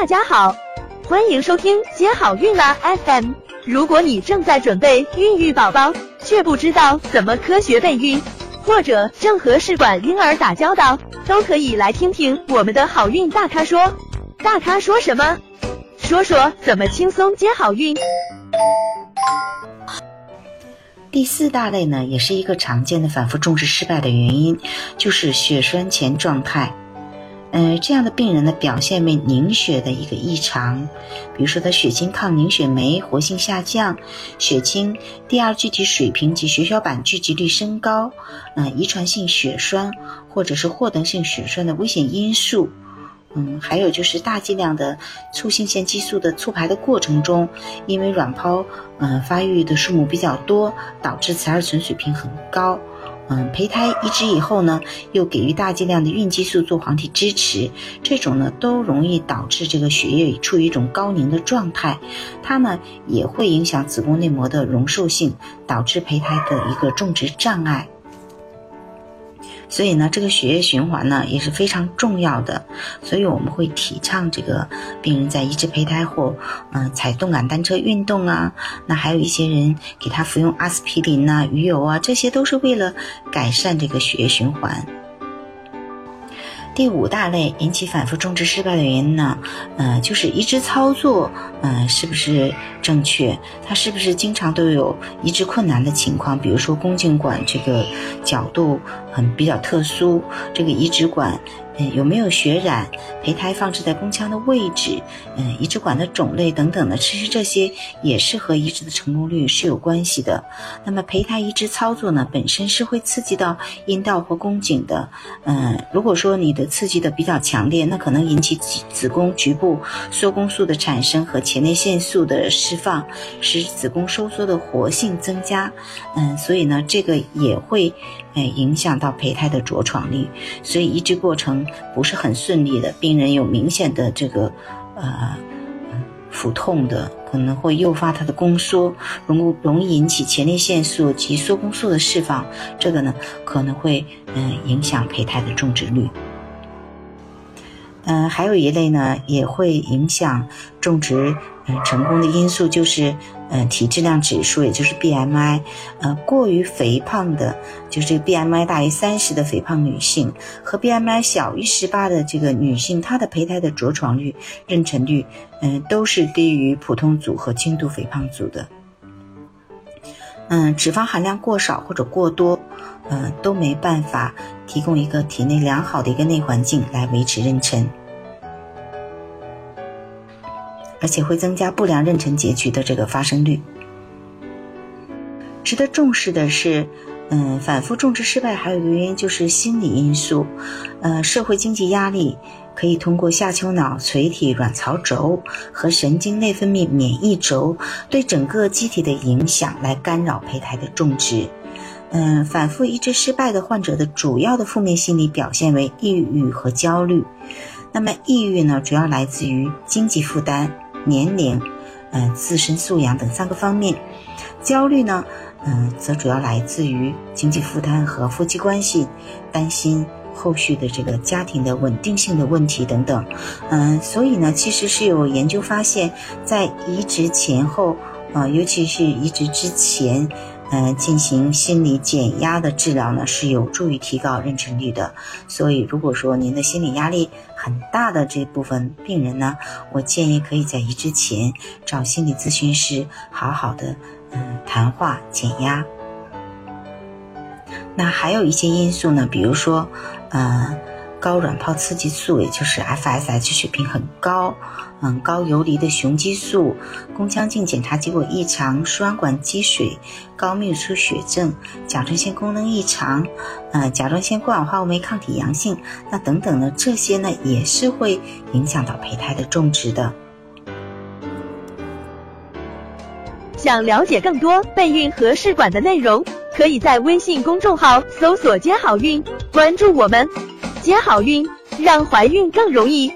大家好，欢迎收听接好运啦 FM。如果你正在准备孕育宝宝，却不知道怎么科学备孕，或者正和试管婴儿打交道，都可以来听听我们的好运大咖说。大咖说什么？说说怎么轻松接好运。第四大类呢，也是一个常见的反复种植失败的原因，就是血栓前状态。嗯，这样的病人呢，表现为凝血的一个异常，比如说他血清抗凝血酶活性下降，血清第二聚集水平及血小板聚集率升高，嗯，遗传性血栓或者是获得性血栓的危险因素，嗯，还有就是大剂量的促性腺激素的促排的过程中，因为卵泡嗯发育的数目比较多，导致雌二醇水平很高。嗯，胚胎移植以后呢，又给予大剂量的孕激素做黄体支持，这种呢都容易导致这个血液处于一种高凝的状态，它呢也会影响子宫内膜的容受性，导致胚胎的一个种植障碍。所以呢，这个血液循环呢也是非常重要的，所以我们会提倡这个病人在移植胚胎后，嗯，踩动感单车运动啊。那还有一些人给他服用阿司匹林呐、鱼油啊，这些都是为了改善这个血液循环。第五大类引起反复种植失败的原因呢，呃，就是移植操作，嗯，是不是正确？它是不是经常都有移植困难的情况？比如说宫颈管这个角度很比较特殊，这个移植管。有没有血染？胚胎放置在宫腔的位置，嗯，移植管的种类等等的，其实这些也是和移植的成功率是有关系的。那么胚胎移植操作呢，本身是会刺激到阴道或宫颈的，嗯，如果说你的刺激的比较强烈，那可能引起子子宫局部缩宫素的产生和前列腺素的释放，使子宫收缩的活性增加，嗯，所以呢，这个也会。哎，影响到胚胎的着床率，所以移植过程不是很顺利的。病人有明显的这个呃腹痛的，可能会诱发他的宫缩，容容易引起前列腺素及缩宫素的释放，这个呢可能会嗯影响胚胎的种植率。嗯，还有一类呢，也会影响种植嗯成功的因素，就是嗯体质量指数，也就是 BMI。呃，过于肥胖的，就是这个 BMI 大于三十的肥胖女性，和 BMI 小于十八的这个女性，她的胚胎的着床率、妊娠率，嗯，都是低于普通组和轻度肥胖组的。嗯，脂肪含量过少或者过多，嗯，都没办法提供一个体内良好的一个内环境来维持妊娠。而且会增加不良妊娠结局的这个发生率。值得重视的是，嗯，反复种植失败还有一个原因就是心理因素，呃，社会经济压力可以通过下丘脑垂体卵巢轴和神经内分泌免疫轴对整个机体的影响来干扰胚胎的种植。嗯，反复移植失败的患者的主要的负面心理表现为抑郁和焦虑。那么，抑郁呢，主要来自于经济负担。年龄，嗯，自身素养等三个方面，焦虑呢，嗯，则主要来自于经济负担和夫妻关系，担心后续的这个家庭的稳定性的问题等等，嗯，所以呢，其实是有研究发现，在移植前后，啊，尤其是移植之前。嗯，进行心理减压的治疗呢，是有助于提高妊娠率的。所以，如果说您的心理压力很大的这部分病人呢，我建议可以在移植前找心理咨询师好好的嗯谈话减压。那还有一些因素呢，比如说，嗯。高卵泡刺激素，也就是 FSH 水平很高，嗯，高游离的雄激素，宫腔镜检查结果异常，输卵管积水，高泌乳素血症，甲状腺功能异常，呃，甲状腺过氧化物酶抗体阳性，那等等呢这些呢，也是会影响到胚胎的种植的。想了解更多备孕和试管的内容，可以在微信公众号搜索“接好运”，关注我们。接好运，让怀孕更容易。